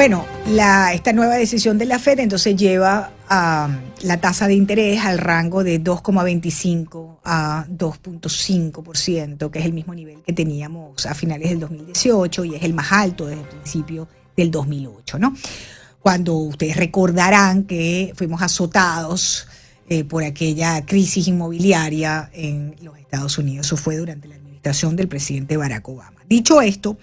Bueno, esta nueva decisión de la Fed entonces lleva a la tasa de interés al rango de 2,25 a 2,5%, que es el mismo nivel que teníamos a finales del 2018 y es el más alto desde el principio del 2008, ¿no? Cuando ustedes recordarán que fuimos azotados eh, por aquella crisis inmobiliaria en los Estados Unidos. Eso fue durante la administración del presidente Barack Obama. Dicho esto,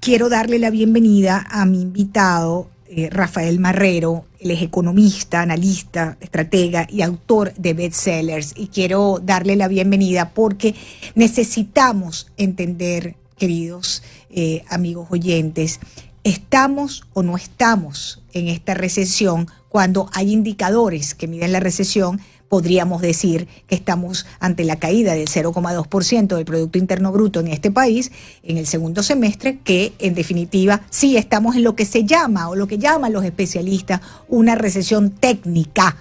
quiero darle la bienvenida a mi invitado, eh, Rafael Marrero. Él es economista, analista, estratega y autor de bestsellers. Y quiero darle la bienvenida porque necesitamos entender, queridos eh, amigos oyentes, ¿estamos o no estamos en esta recesión cuando hay indicadores que miden la recesión? Podríamos decir que estamos ante la caída del 0,2% del Producto Interno Bruto en este país en el segundo semestre, que en definitiva sí estamos en lo que se llama o lo que llaman los especialistas una recesión técnica.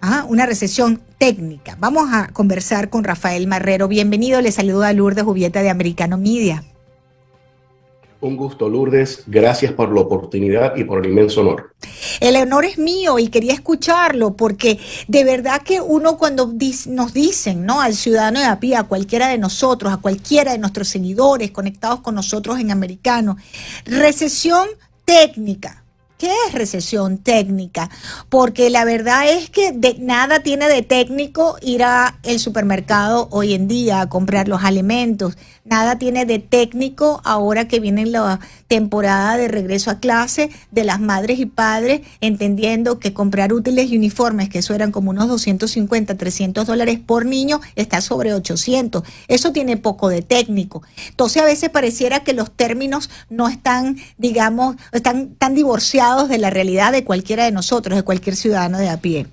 ¿ah? Una recesión técnica. Vamos a conversar con Rafael Marrero. Bienvenido, le saluda Lourdes Jubieta de Americano Media. Un gusto, Lourdes. Gracias por la oportunidad y por el inmenso honor. El honor es mío y quería escucharlo porque de verdad que uno cuando nos dicen, ¿no? Al ciudadano de a a cualquiera de nosotros, a cualquiera de nuestros seguidores conectados con nosotros en americano, recesión técnica. ¿Qué es recesión técnica? Porque la verdad es que nada tiene de técnico ir al supermercado hoy en día a comprar los alimentos. Nada tiene de técnico ahora que viene la temporada de regreso a clase de las madres y padres, entendiendo que comprar útiles y uniformes, que eso eran como unos 250, 300 dólares por niño, está sobre 800. Eso tiene poco de técnico. Entonces a veces pareciera que los términos no están, digamos, están tan divorciados de la realidad de cualquiera de nosotros, de cualquier ciudadano de a pie.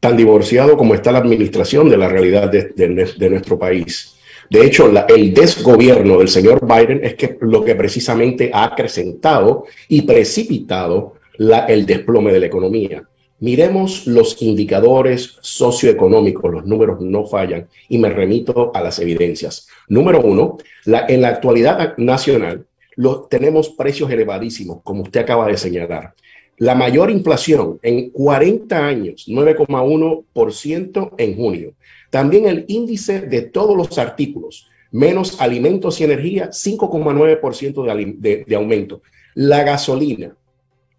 Tan divorciado como está la administración de la realidad de, de nuestro país. De hecho, el desgobierno del señor Biden es que lo que precisamente ha acrecentado y precipitado el desplome de la economía. Miremos los indicadores socioeconómicos, los números no fallan y me remito a las evidencias. Número uno, en la actualidad nacional tenemos precios elevadísimos, como usted acaba de señalar. La mayor inflación en 40 años, 9,1% en junio. También el índice de todos los artículos, menos alimentos y energía, 5,9% de, de, de aumento. La gasolina,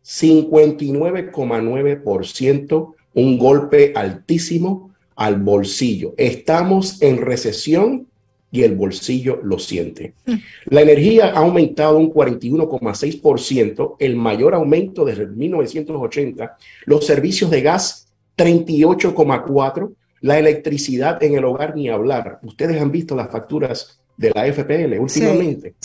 59,9%, un golpe altísimo al bolsillo. Estamos en recesión y el bolsillo lo siente. Mm. La energía ha aumentado un 41,6%, el mayor aumento desde 1980. Los servicios de gas, 38,4%. La electricidad en el hogar, ni hablar. Ustedes han visto las facturas de la FPL últimamente.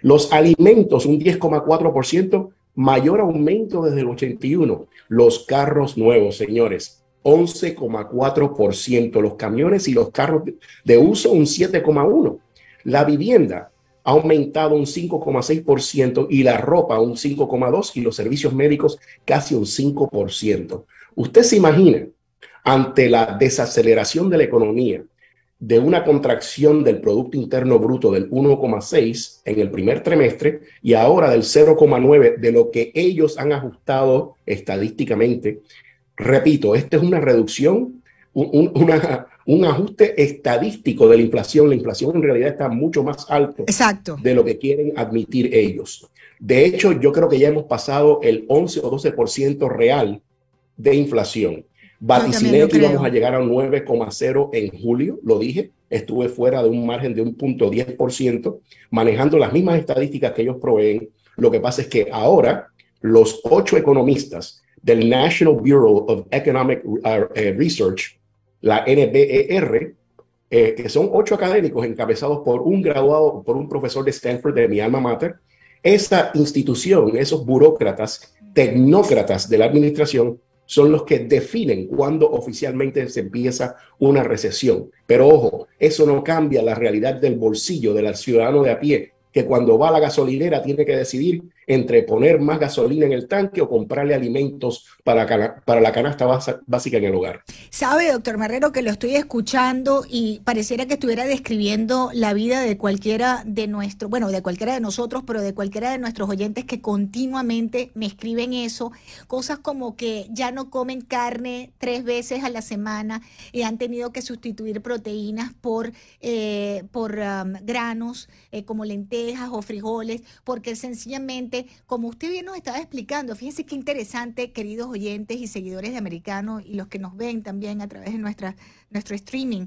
Los alimentos, un 10,4%, mayor aumento desde el 81. Los carros nuevos, señores, 11,4%. Los camiones y los carros de uso, un 7,1%. La vivienda ha aumentado un 5,6% y la ropa un 5,2% y los servicios médicos casi un 5%. Usted se imagina ante la desaceleración de la economía, de una contracción del Producto Interno Bruto del 1,6 en el primer trimestre y ahora del 0,9 de lo que ellos han ajustado estadísticamente. Repito, esta es una reducción, un, un ajuste estadístico de la inflación. La inflación en realidad está mucho más alto Exacto. de lo que quieren admitir ellos. De hecho, yo creo que ya hemos pasado el 11 o 12% real de inflación. Vaticiné que íbamos a llegar a un 9,0 en julio, lo dije, estuve fuera de un margen de un punto 10%, manejando las mismas estadísticas que ellos proveen. Lo que pasa es que ahora los ocho economistas del National Bureau of Economic uh, eh, Research, la NBER, eh, que son ocho académicos encabezados por un graduado, por un profesor de Stanford de mi alma mater, esa institución, esos burócratas, tecnócratas de la administración, son los que definen cuándo oficialmente se empieza una recesión. Pero ojo, eso no cambia la realidad del bolsillo del ciudadano de a pie, que cuando va a la gasolinera tiene que decidir entre poner más gasolina en el tanque o comprarle alimentos para, para la canasta básica en el hogar. Sabe, doctor Marrero, que lo estoy escuchando y pareciera que estuviera describiendo la vida de cualquiera de nuestros, bueno, de cualquiera de nosotros, pero de cualquiera de nuestros oyentes que continuamente me escriben eso, cosas como que ya no comen carne tres veces a la semana y han tenido que sustituir proteínas por, eh, por um, granos eh, como lentejas o frijoles, porque sencillamente, como usted bien nos estaba explicando, fíjense qué interesante, queridos oyentes y seguidores de Americano y los que nos ven también a través de nuestra, nuestro streaming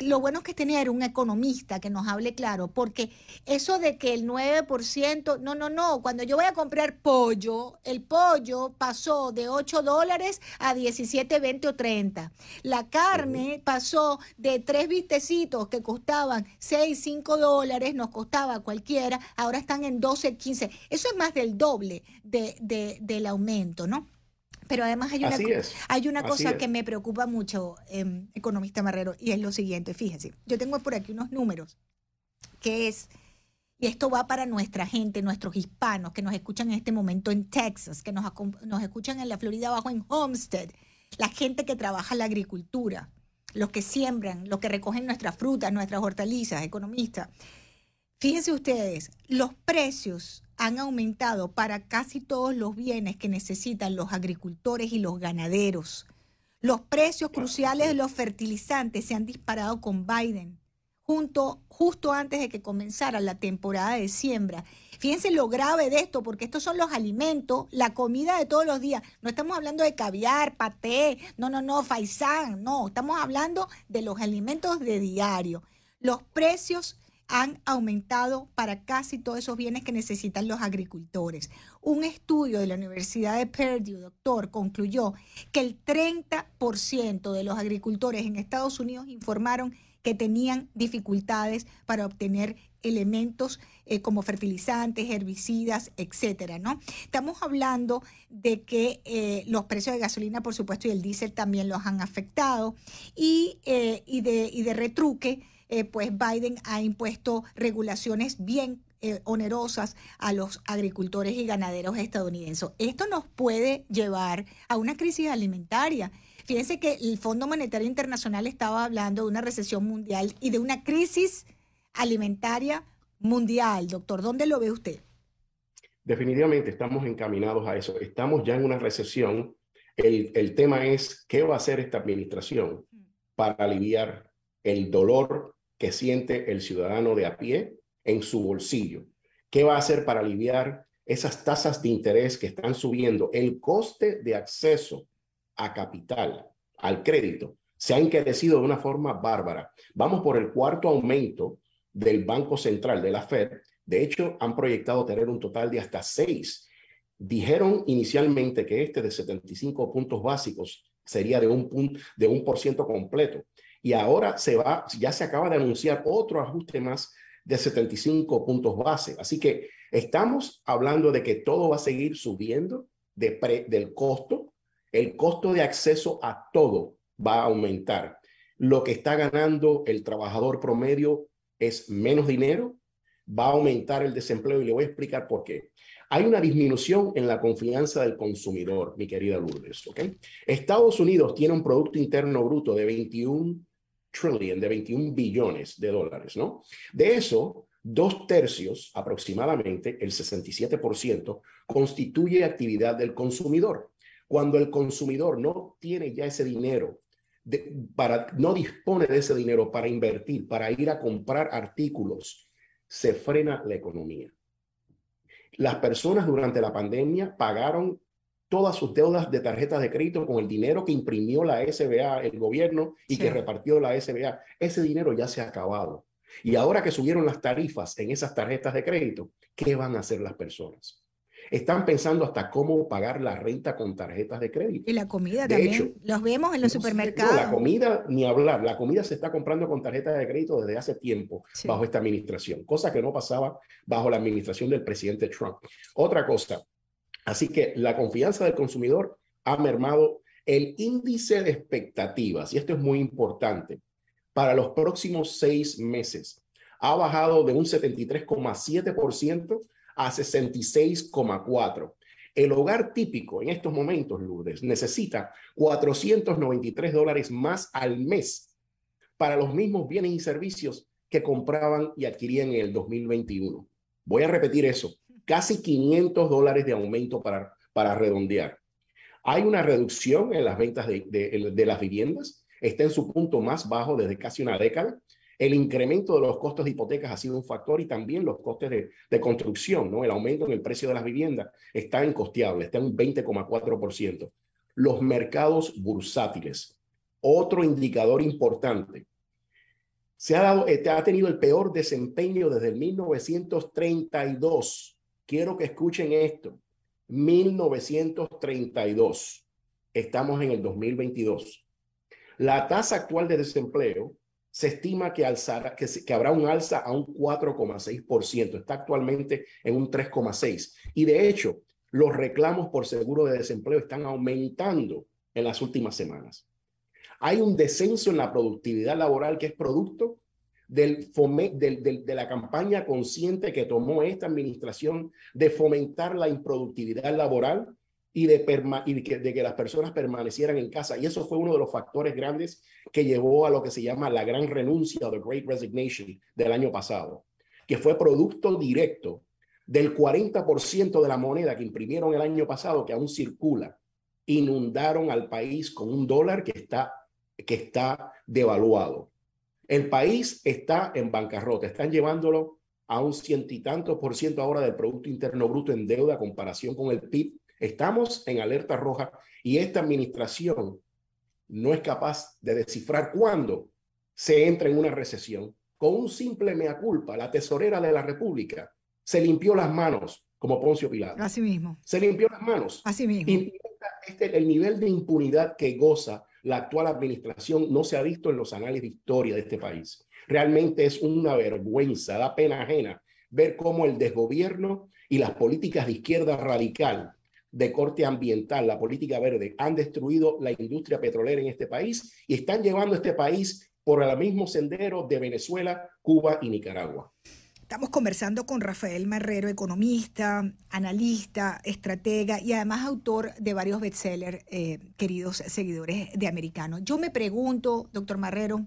lo bueno es que tener un economista que nos hable claro, porque eso de que el 9%, no, no, no, cuando yo voy a comprar pollo, el pollo pasó de 8 dólares a 17, 20 o 30. La carne pasó de tres vistecitos que costaban 6, 5 dólares, nos costaba cualquiera, ahora están en 12, 15. Eso es más del doble de, del aumento, ¿no? Pero además hay una, hay una cosa que me preocupa mucho, em, economista Marrero, y es lo siguiente, fíjense, yo tengo por aquí unos números, que es, y esto va para nuestra gente, nuestros hispanos que nos escuchan en este momento en Texas, que nos, nos escuchan en la Florida abajo en Homestead, la gente que trabaja la agricultura, los que siembran, los que recogen nuestras frutas, nuestras hortalizas, economistas. Fíjense ustedes, los precios han aumentado para casi todos los bienes que necesitan los agricultores y los ganaderos. Los precios cruciales de los fertilizantes se han disparado con Biden junto, justo antes de que comenzara la temporada de siembra. Fíjense lo grave de esto, porque estos son los alimentos, la comida de todos los días. No estamos hablando de caviar, paté, no, no, no, faisán, no, estamos hablando de los alimentos de diario. Los precios han aumentado para casi todos esos bienes que necesitan los agricultores. Un estudio de la Universidad de Purdue, doctor, concluyó que el 30% de los agricultores en Estados Unidos informaron que tenían dificultades para obtener elementos eh, como fertilizantes, herbicidas, etcétera, ¿no? Estamos hablando de que eh, los precios de gasolina, por supuesto, y el diésel también los han afectado y, eh, de, y de retruque eh, pues Biden ha impuesto regulaciones bien eh, onerosas a los agricultores y ganaderos estadounidenses. Esto nos puede llevar a una crisis alimentaria. Fíjense que el Fondo Monetario Internacional estaba hablando de una recesión mundial y de una crisis alimentaria mundial. Doctor, ¿dónde lo ve usted? Definitivamente estamos encaminados a eso. Estamos ya en una recesión. El, el tema es qué va a hacer esta administración para aliviar el dolor que siente el ciudadano de a pie en su bolsillo. ¿Qué va a hacer para aliviar esas tasas de interés que están subiendo? El coste de acceso a capital, al crédito, se ha encarecido de una forma bárbara. Vamos por el cuarto aumento del Banco Central, de la Fed. De hecho, han proyectado tener un total de hasta seis. Dijeron inicialmente que este de 75 puntos básicos sería de un, punto, de un por ciento completo. Y ahora se va, ya se acaba de anunciar otro ajuste más de 75 puntos base. Así que estamos hablando de que todo va a seguir subiendo de del costo. El costo de acceso a todo va a aumentar. Lo que está ganando el trabajador promedio es menos dinero, va a aumentar el desempleo y le voy a explicar por qué. Hay una disminución en la confianza del consumidor, mi querida Lourdes. Estados Unidos tiene un Producto Interno Bruto de 21 trillion, de 21 billones de dólares, ¿no? De eso, dos tercios, aproximadamente el 67%, constituye actividad del consumidor. Cuando el consumidor no tiene ya ese dinero, para, no dispone de ese dinero para invertir, para ir a comprar artículos, se frena la economía. Las personas durante la pandemia pagaron todas sus deudas de tarjetas de crédito con el dinero que imprimió la SBA, el gobierno, y que repartió la SBA. Ese dinero ya se ha acabado. Y ahora que subieron las tarifas en esas tarjetas de crédito, ¿qué van a hacer las personas? Están pensando hasta cómo pagar la renta con tarjetas de crédito. Y la comida también. los vemos en los supermercados. la comida, ni hablar. La comida se está comprando con tarjetas de crédito desde hace tiempo bajo esta administración, cosa que no pasaba bajo la administración del presidente Trump. Otra cosa, Así que la confianza del consumidor ha mermado el índice de expectativas, y esto es muy importante, para los próximos seis meses. Ha bajado de un 73,7% a 66,4. El hogar típico en estos momentos, Lourdes, necesita 493 dólares más al mes para los mismos bienes y servicios que compraban y adquirían en el 2021. Voy a repetir eso, casi 500 dólares de aumento para, para redondear. Hay una reducción en las ventas de, de las viviendas, está en su punto más bajo desde casi una década el incremento de los costos de hipotecas ha sido un factor y también los costes de, construcción, ¿no? El aumento en el precio de las viviendas está incosteable, está en un 20,4%. Los mercados bursátiles, otro indicador importante. Se ha, dado, eh, ha tenido el peor desempeño desde el 1932. Quiero que escuchen esto. 1932. Estamos en el 2022. La tasa actual de desempleo se estima que, que habrá un alza a un 4,6%. Está actualmente en un 3,6%. Y de hecho, los reclamos por seguro de desempleo están aumentando en las últimas semanas. Hay un descenso en la productividad laboral que es producto del, del, de la campaña consciente que tomó esta administración de fomentar la improductividad laboral y, de, que, de, que, las personas permanecieran en casa. Y eso fue uno de los factores grandes que llevó a lo que se llama la gran renuncia o the Great Resignation del año pasado, que fue producto directo del 40% de la moneda que imprimieron el año pasado, que aún circula, inundaron al país con un dólar que está, que está devaluado. El país está en bancarrota, están llevándolo a un ciento y tantos por ciento ahora del Producto Interno Bruto en deuda a comparación con el PIB Estamos en alerta roja y esta administración no es capaz de descifrar cuándo se entra en una recesión. Con un simple mea culpa, la tesorera de la República se limpió las manos como Poncio Pilato. Así mismo. Se limpió las manos. Así mismo. Este, el nivel de impunidad que goza la actual administración no se ha visto en los anales de historia de este país. Realmente es una vergüenza, da pena ajena ver cómo el desgobierno y las políticas de izquierda radical de corte ambiental, la política verde, han destruido la industria petrolera en este país y están llevando a este país por el mismo sendero de Venezuela, Cuba y Nicaragua. Estamos conversando con Rafael Marrero, economista, analista, estratega y además autor de varios bestsellers, eh, queridos seguidores de Americano. Yo me pregunto, doctor Marrero,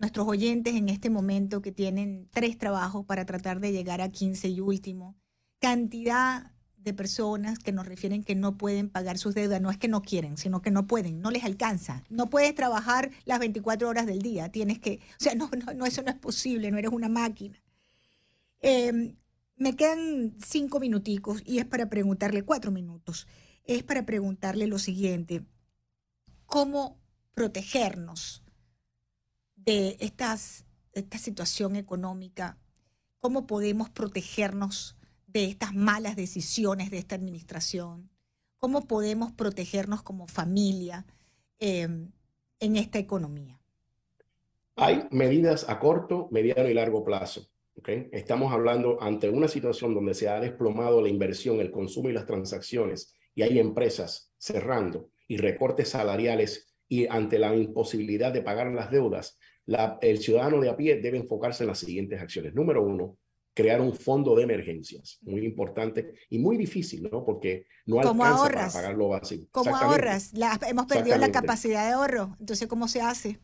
nuestros oyentes en este momento que tienen tres trabajos para tratar de llegar a 15 y último, cantidad de personas que nos refieren que no pueden pagar sus deudas. No es que no quieren, sino que no pueden, no les alcanza. No puedes trabajar las 24 horas del día. Tienes que, o sea, no, no, eso no es posible, no eres una máquina. Em, me quedan cinco minuticos y es para preguntarle, cuatro minutos, es para preguntarle lo siguiente. ¿Cómo protegernos de estas, esta situación económica? ¿Cómo podemos protegernos de estas malas decisiones de esta administración? ¿Cómo podemos protegernos como familia em, en esta economía? Hay medidas a corto, mediano y largo plazo. ¿Okay? Estamos hablando ante una situación donde se ha desplomado la inversión, el consumo y las transacciones, y hay empresas cerrando y recortes salariales y ante la imposibilidad de pagar las deudas, el ciudadano de a pie debe enfocarse en las siguientes acciones. Número uno, crear un fondo de emergencias, muy importante y muy difícil, ¿no? Porque no alcanza para pagar lo básico. ¿Cómo ahorras? hemos perdido la capacidad de ahorro, entonces ¿cómo se hace?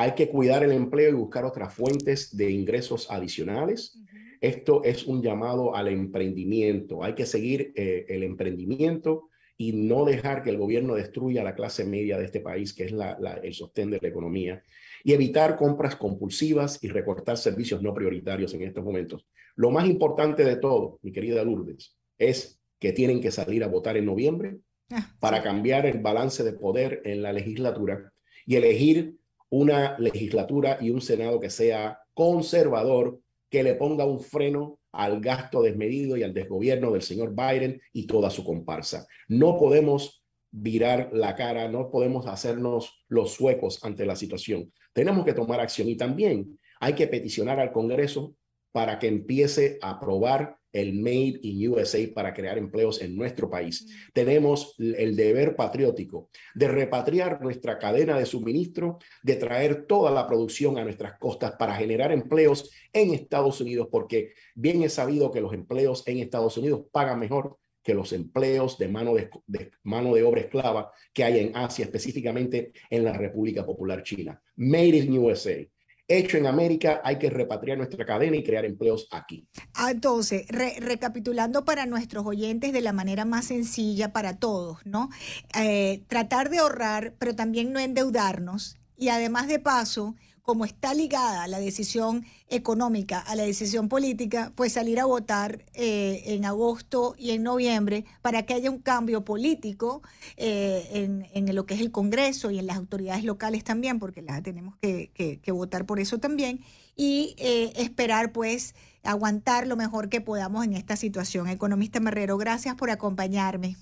Hay que cuidar el empleo y buscar otras fuentes de ingresos adicionales. Esto es un llamado al emprendimiento. Hay que seguir eh, el emprendimiento y no dejar que el gobierno destruya la clase media de este país, que es la, el sostén de la economía y evitar compras compulsivas y recortar servicios no prioritarios en estos momentos. Lo más importante de todo, mi querida Lourdes, es que tienen que salir a votar en noviembre ah, para cambiar el balance de poder en la legislatura y elegir una legislatura y un Senado que sea conservador, que le ponga un freno al gasto desmedido y al desgobierno del señor Biden y toda su comparsa. No podemos virar la cara, no podemos hacernos los suecos ante la situación. Tenemos que tomar acción y también hay que peticionar al Congreso para que empiece a probar el Made in USA para crear empleos en nuestro país. Mm. Tenemos el deber patriótico de repatriar nuestra cadena de suministro, de traer toda la producción a nuestras costas para generar empleos en Estados Unidos, porque bien es sabido que los empleos en Estados Unidos pagan mejor que los empleos de mano de, de, mano de obra esclava que hay en Asia, específicamente en la República Popular China. Made in USA hecho en América, hay que repatriar nuestra cadena y crear empleos aquí. Ah, entonces, recapitulando para nuestros oyentes de la manera más sencilla para todos, ¿no? Eh, tratar de ahorrar, pero también no endeudarnos y además de paso como está ligada la decisión económica a la decisión política, pues salir a votar eh, en agosto y en noviembre para que haya un cambio político eh, en, lo que es el Congreso y en las autoridades locales también, porque las tenemos que, votar por eso también, y eh, esperar pues aguantar lo mejor que podamos en esta situación. Economista Marrero, gracias por acompañarme.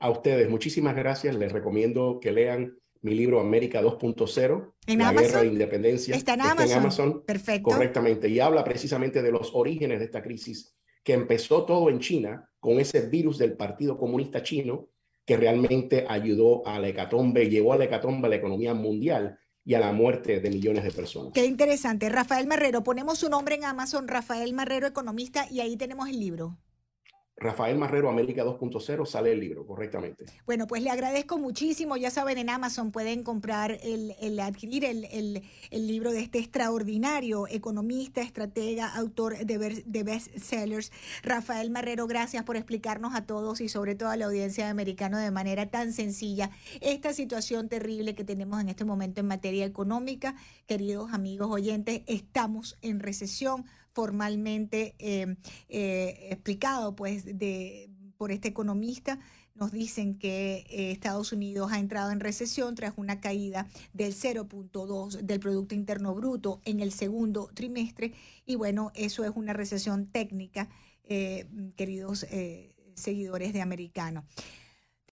A ustedes, muchísimas gracias. Les recomiendo que lean mi libro América 2.0, La Guerra de Independencia. Está en Amazon. en Amazon. Perfecto. Correctamente. Y habla precisamente de los orígenes de esta crisis, que empezó todo en China con ese virus del Partido Comunista Chino, que realmente ayudó a la hecatombe, llevó a la hecatombe a la economía mundial y a la muerte de millones de personas. Qué interesante. Rafael Marrero, ponemos su nombre en Amazon, Rafael Marrero, economista, y ahí tenemos el libro. Rafael Marrero, América 2.0, sale el libro, correctamente. Bueno, pues le agradezco muchísimo. Ya saben, en Amazon pueden comprar, el, adquirir el, libro de este extraordinario economista, estratega, autor de, de bestsellers, Rafael Marrero. Gracias por explicarnos a todos y sobre todo a la audiencia de americano de manera tan sencilla esta situación terrible que tenemos en este momento en materia económica. Queridos amigos oyentes, estamos en recesión formalmente eh, eh, explicado pues de, por este economista. Nos dicen que eh, Estados Unidos ha entrado en recesión tras una caída del 0.2 del Producto Interno Bruto en el segundo trimestre. Y bueno, eso es una recesión técnica, queridos seguidores de Americano.